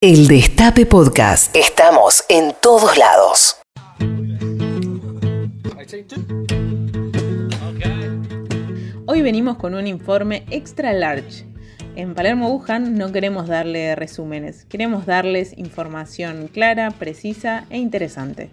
El Destape Podcast. Estamos en todos lados. Hoy venimos con un informe extra large. En Palermo Wuhan no queremos darle resúmenes, queremos darles información clara, precisa e interesante.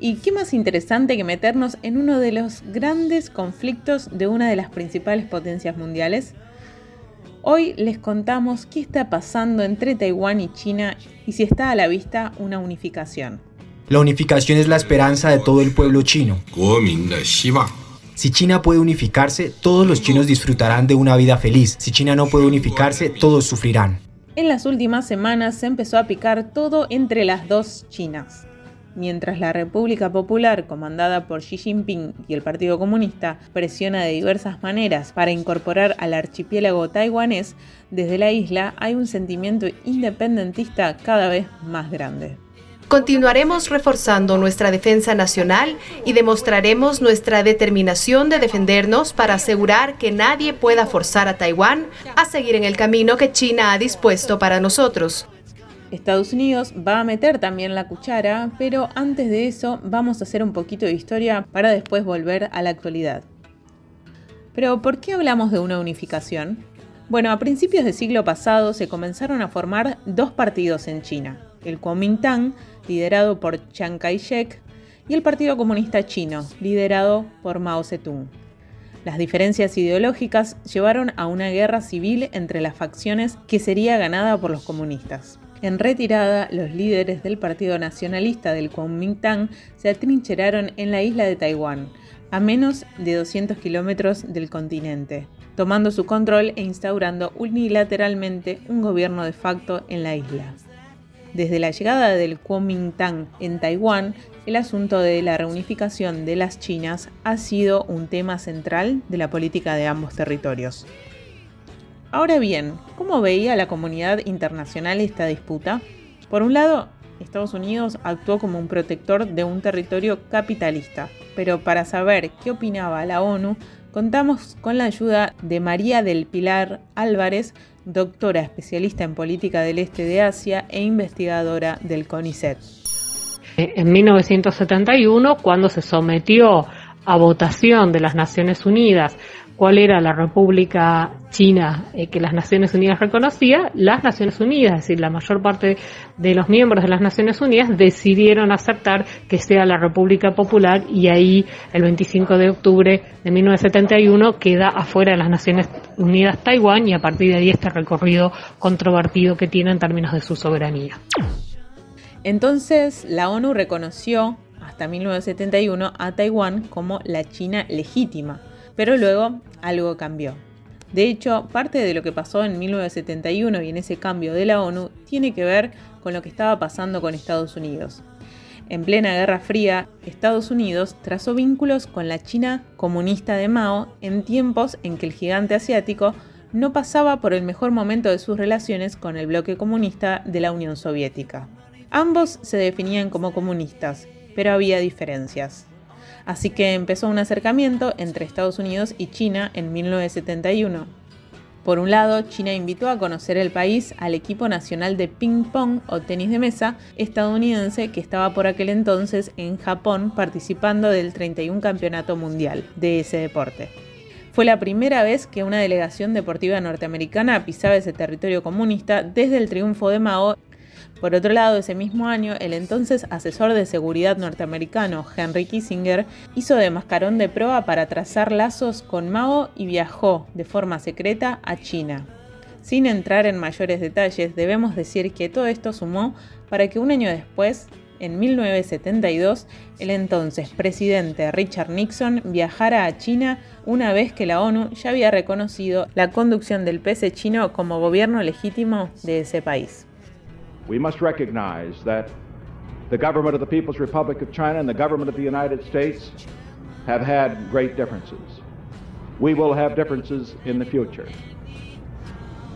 ¿Y qué más interesante que meternos en uno de los grandes conflictos de una de las principales potencias mundiales? Hoy les contamos qué está pasando entre Taiwán y China y si está a la vista una unificación. La unificación es la esperanza de todo el pueblo chino. Si China puede unificarse, todos los chinos disfrutarán de una vida feliz. Si China no puede unificarse, todos sufrirán. En las últimas semanas se empezó a picar todo entre las dos Chinas. Mientras la República Popular, comandada por Xi Jinping y el Partido Comunista, presiona de diversas maneras para incorporar al archipiélago taiwanés, desde la isla hay un sentimiento independentista cada vez más grande. Continuaremos reforzando nuestra defensa nacional y demostraremos nuestra determinación de defendernos para asegurar que nadie pueda forzar a Taiwán a seguir en el camino que China ha dispuesto para nosotros. Estados Unidos va a meter también la cuchara, pero antes de eso vamos a hacer un poquito de historia para después volver a la actualidad. Pero ¿por qué hablamos de una unificación? Bueno, a principios del siglo pasado se comenzaron a formar dos partidos en China, el Kuomintang, liderado por Chiang Kai-shek, y el Partido Comunista Chino, liderado por Mao Zedong. Las diferencias ideológicas llevaron a una guerra civil entre las facciones que sería ganada por los comunistas. En retirada, los líderes del Partido Nacionalista del Kuomintang se atrincheraron en la isla de Taiwán, a menos de 200 kilómetros del continente, tomando su control e instaurando unilateralmente un gobierno de facto en la isla. Desde la llegada del Kuomintang en Taiwán, el asunto de la reunificación de las Chinas ha sido un tema central de la política de ambos territorios. Ahora bien, ¿cómo veía la comunidad internacional esta disputa? Por un lado, Estados Unidos actuó como un protector de un territorio capitalista, pero para saber qué opinaba la ONU, contamos con la ayuda de María del Pilar Álvarez, doctora especialista en política del este de Asia e investigadora del CONICET. En 1971, cuando se sometió a votación de las Naciones Unidas cuál era la República China eh, que las Naciones Unidas reconocía, las Naciones Unidas, es decir, la mayor parte de los miembros de las Naciones Unidas decidieron aceptar que sea la República Popular y ahí el 25 de octubre de 1971 queda afuera de las Naciones Unidas Taiwán y a partir de ahí este recorrido controvertido que tiene en términos de su soberanía. Entonces la ONU reconoció hasta 1971 a Taiwán como la China legítima, pero luego algo cambió. De hecho, parte de lo que pasó en 1971 y en ese cambio de la ONU tiene que ver con lo que estaba pasando con Estados Unidos. En plena Guerra Fría, Estados Unidos trazó vínculos con la China comunista de Mao en tiempos en que el gigante asiático no pasaba por el mejor momento de sus relaciones con el bloque comunista de la Unión Soviética. Ambos se definían como comunistas, pero había diferencias. Así que empezó un acercamiento entre Estados Unidos y China en 1971. Por un lado, China invitó a conocer el país al equipo nacional de ping-pong o tenis de mesa estadounidense que estaba por aquel entonces en Japón participando del 31 Campeonato Mundial de ese deporte. Fue la primera vez que una delegación deportiva norteamericana pisaba ese territorio comunista desde el triunfo de Mao por otro lado, ese mismo año, el entonces asesor de seguridad norteamericano Henry Kissinger hizo de mascarón de proa para trazar lazos con Mao y viajó de forma secreta a China. Sin entrar en mayores detalles, debemos decir que todo esto sumó para que un año después, en 1972, el entonces presidente Richard Nixon viajara a China una vez que la ONU ya había reconocido la conducción del PC chino como gobierno legítimo de ese país. We must recognize that the government of the People's Republic of China and the government of the United States have had great differences. We will have differences in the future.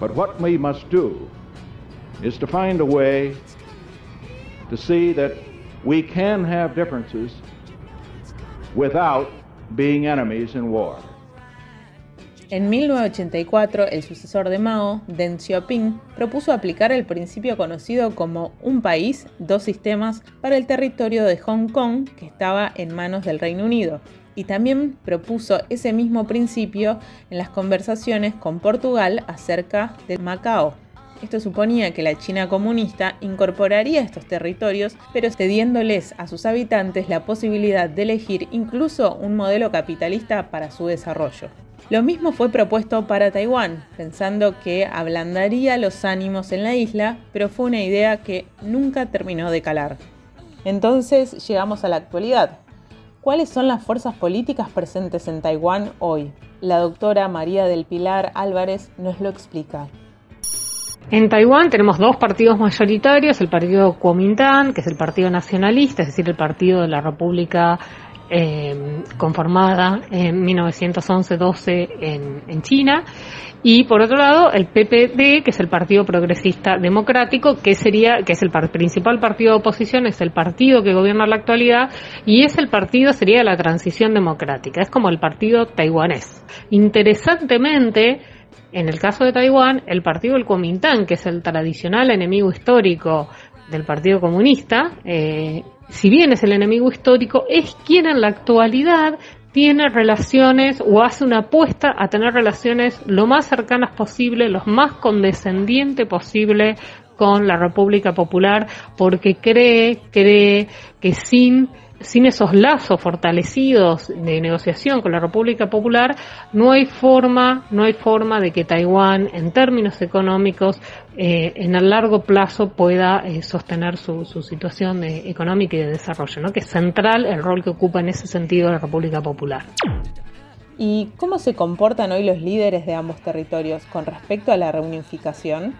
But what we must do is to find a way to see that we can have differences without being enemies in war. En 1984, el sucesor de Mao, Deng Xiaoping, propuso aplicar el principio conocido como un país, dos sistemas para el territorio de Hong Kong que estaba en manos del Reino Unido, y también propuso ese mismo principio en las conversaciones con Portugal acerca de Macao. Esto suponía que la China comunista incorporaría estos territorios, pero cediéndoles a sus habitantes la posibilidad de elegir incluso un modelo capitalista para su desarrollo. Lo mismo fue propuesto para Taiwán, pensando que ablandaría los ánimos en la isla, pero fue una idea que nunca terminó de calar. Entonces llegamos a la actualidad. ¿Cuáles son las fuerzas políticas presentes en Taiwán hoy? La doctora María del Pilar Álvarez nos lo explica. En Taiwán tenemos dos partidos mayoritarios, el partido Kuomintang, que es el partido nacionalista, es decir, el partido de la República eh, conformada en 1911-12 en, en, China, y por otro lado el PPD, que es el Partido Progresista Democrático, que sería, que es el principal partido de oposición, es el partido que gobierna la actualidad y es el partido sería la transición democrática, es como el partido taiwanés. Interesantemente, en el caso de Taiwán, el partido del Kuomintang, que es el tradicional enemigo histórico del Partido Comunista, eh, si bien es el enemigo histórico, es quien en la actualidad tiene relaciones o hace una apuesta a tener relaciones lo más cercanas posible, lo más condescendiente posible con la República Popular, porque cree, cree que sin sin esos lazos fortalecidos de negociación con la República Popular, no hay forma, no hay forma de que Taiwán, en términos económicos, eh, en el largo plazo pueda eh, sostener su, situación económica y de desarrollo, ¿no? que es central el rol que ocupa en ese sentido la República Popular. ¿Y cómo se comportan hoy los líderes de ambos territorios con respecto a la reunificación?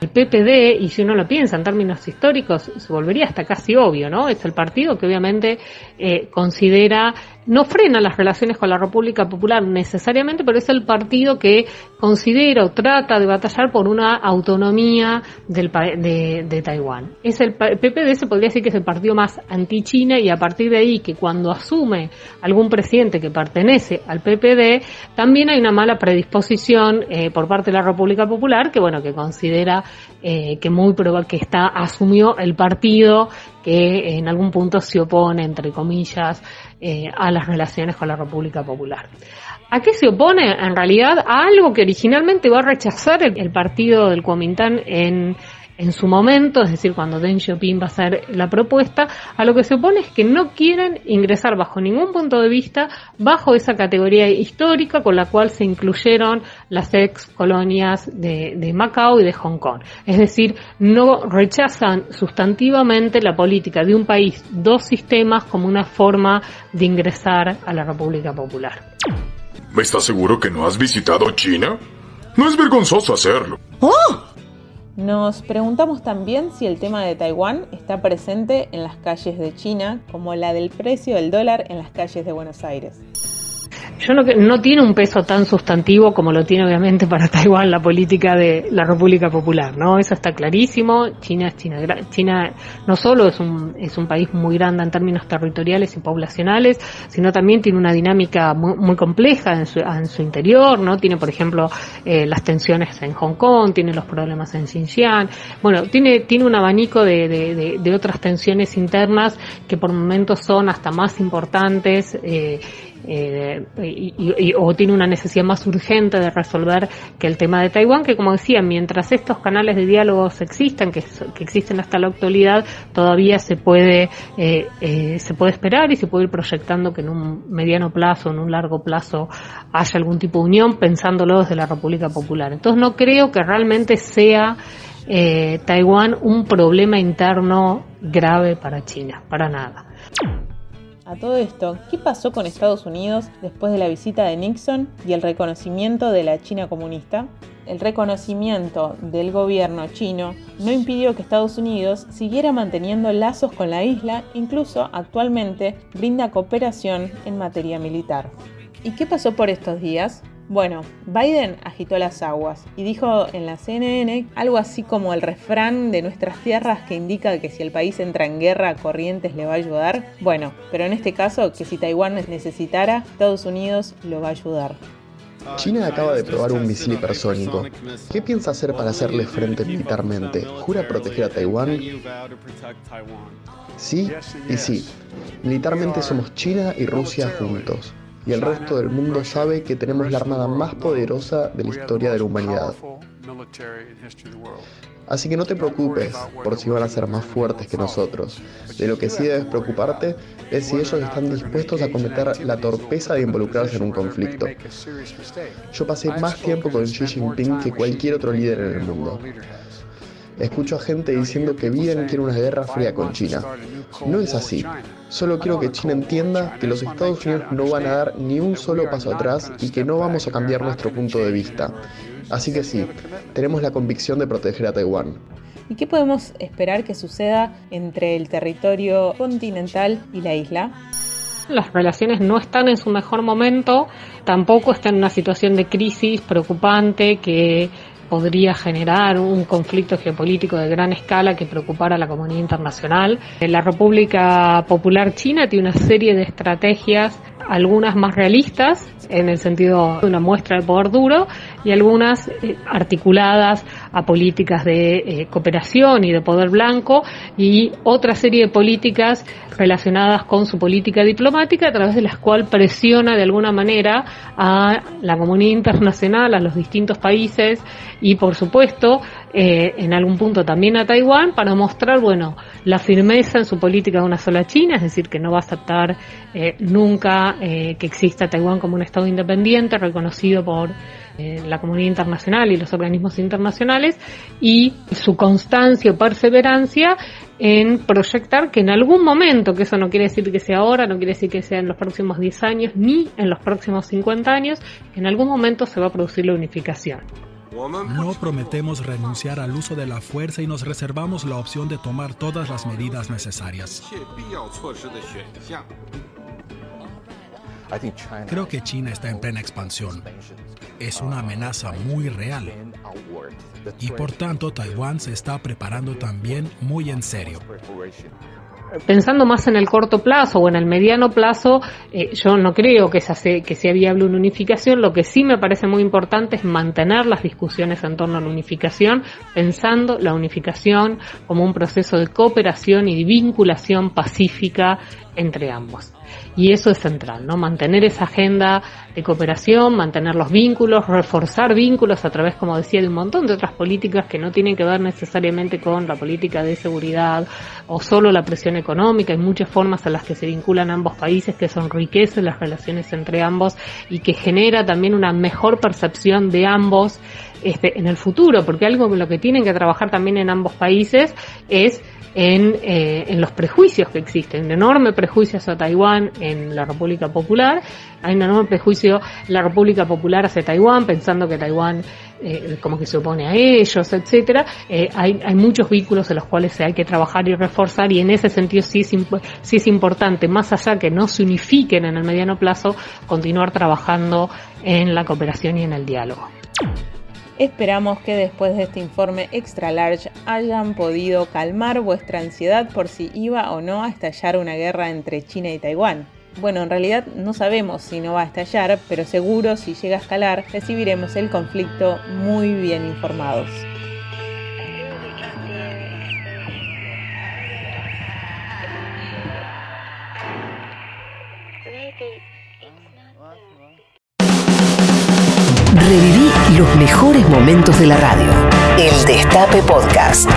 El PPD, y si uno lo piensa en términos históricos, se volvería hasta casi obvio, ¿no? Es el partido que obviamente eh, considera no frena las relaciones con la República Popular necesariamente, pero es el partido que considera o trata de batallar por una autonomía del, de, de Taiwán. Es el, PPD se podría decir que es el partido más anti-China y a partir de ahí que cuando asume algún presidente que pertenece al PPD, también hay una mala predisposición eh, por parte de la República Popular que bueno que considera eh, que muy que está asumió el partido que en algún punto se opone entre comillas eh, a las relaciones con la República Popular. ¿A qué se opone? En realidad a algo que originalmente va a rechazar el, partido del Kuomintang en en su momento, es decir, cuando Deng Xiaoping va a hacer la propuesta, a lo que se opone es que no quieren ingresar bajo ningún punto de vista bajo esa categoría histórica con la cual se incluyeron las ex colonias de, de Macao y de Hong Kong. Es decir, no rechazan sustantivamente la política de un país, dos sistemas como una forma de ingresar a la República Popular. ¿Estás seguro que no has visitado China? No es vergonzoso hacerlo. ¡Oh! Nos preguntamos también si el tema de Taiwán está presente en las calles de China, como la del precio del dólar en las calles de Buenos Aires yo no, no tiene un peso tan sustantivo como lo tiene obviamente para Taiwán la política de la República Popular, ¿no? Eso está clarísimo. China es China, China no solo es un, es un país muy grande en términos territoriales y poblacionales, sino también tiene una dinámica muy, compleja en su, en su, interior, ¿no? Tiene, por ejemplo, eh, las tensiones en Hong Kong, tiene los problemas en Xinjiang, bueno, tiene, tiene un abanico de, de, otras tensiones internas que por momentos son hasta más importantes eh, eh, y, o tiene una necesidad más urgente de resolver que el tema de Taiwán, que como decía, mientras estos canales de diálogos existan, que, existen hasta la actualidad, todavía se puede, eh, eh, se puede esperar y se puede ir proyectando que en un mediano plazo, en un largo plazo, haya algún tipo de unión, pensándolo desde la República Popular. Entonces no creo que realmente sea eh, Taiwán un problema interno grave para China, para nada. A todo esto, ¿qué pasó con Estados Unidos después de la visita de Nixon y el reconocimiento de la China comunista? El reconocimiento del gobierno chino no impidió que Estados Unidos siguiera manteniendo lazos con la isla, incluso actualmente brinda cooperación en materia militar. ¿Y qué pasó por estos días? Bueno, Biden agitó las aguas y dijo en la CNN algo así como el refrán de nuestras tierras que indica que si el país entra en guerra, Corrientes le va a ayudar. Bueno, pero en este caso, que si Taiwán necesitara, Estados Unidos lo va a ayudar. China acaba de probar un misil hipersónico. ¿Qué piensa hacer para hacerle frente militarmente? ¿Jura proteger a Taiwán? Sí y sí. Militarmente somos China y Rusia juntos. Y el resto del mundo sabe que tenemos la armada más poderosa de la historia de la humanidad. Así que no te preocupes por si van a ser más fuertes que nosotros. De lo que sí debes preocuparte es si ellos están dispuestos a cometer la torpeza de involucrarse en un conflicto. Yo pasé más tiempo con Xi Jinping que cualquier otro líder en el mundo. Escucho a gente diciendo que Biden quiere una guerra fría con China. No es así. Solo quiero que China entienda que los Estados Unidos no van a dar ni un solo paso atrás y que no vamos a cambiar nuestro punto de vista. Así que sí, tenemos la convicción de proteger a Taiwán. ¿Y qué podemos esperar que suceda entre el territorio continental y la isla? Las relaciones no están en su mejor momento, tampoco están en una situación de crisis preocupante que podría generar un conflicto geopolítico de gran escala que preocupara a la comunidad internacional. La República Popular China tiene una serie de estrategias, algunas más realistas, en el sentido de una muestra de poder duro, y algunas eh, articuladas a políticas de eh, cooperación y de poder blanco, y otra serie de políticas relacionadas con su política diplomática, a través de las cuales presiona de alguna manera a la comunidad internacional, a los distintos países, y por supuesto eh, en algún punto también a Taiwán para mostrar, bueno, la firmeza en su política de una sola China, es decir, que no va a aceptar eh, nunca eh, que exista Taiwán como un Estado independiente reconocido por la comunidad internacional y los organismos internacionales y su constancia o perseverancia en proyectar que en algún momento, que eso no quiere decir que sea ahora, no quiere decir que sea en los próximos 10 años ni en los próximos 50 años, en algún momento se va a producir la unificación. No prometemos renunciar al uso de la fuerza y nos reservamos la opción de tomar todas las medidas necesarias. Creo que China está en plena expansión. Es una amenaza muy real. Y por tanto, Taiwán se está preparando también muy en serio pensando más en el corto plazo o en el mediano plazo, eh, yo no creo que, se, que sea viable una unificación. Lo que sí me parece muy importante es mantener las discusiones en torno a la unificación, pensando la unificación como un proceso de cooperación y vinculación pacífica entre ambos. Y eso es central, ¿no? Mantener esa agenda de cooperación, mantener los vínculos, reforzar vínculos a través, como decía, de un montón de otras políticas que no tienen que ver necesariamente con la política de seguridad o solo la presión económica. Hay muchas formas en las que se vinculan ambos países que son enriquecen las relaciones entre ambos y que genera también una mejor percepción de ambos este, en el futuro, porque algo con lo que tienen que trabajar también en ambos países es en, eh, en los prejuicios que existen, un enorme prejuicio hacia Taiwán en la República Popular, hay un enorme prejuicio la República Popular hacia Taiwán, pensando que Taiwán eh, como que se opone a ellos, etcétera. Eh, hay, hay muchos vínculos en los cuales hay que trabajar y reforzar y en ese sentido sí es, sí es importante, más allá que no se unifiquen en el mediano plazo, continuar trabajando en la cooperación y en el diálogo. Esperamos que después de este informe extra large hayan podido calmar vuestra ansiedad por si iba o no a estallar una guerra entre China y Taiwán. Bueno, en realidad no sabemos si no va a estallar, pero seguro si llega a escalar recibiremos el conflicto muy bien informados. Momentos de la radio. El Destape Podcast.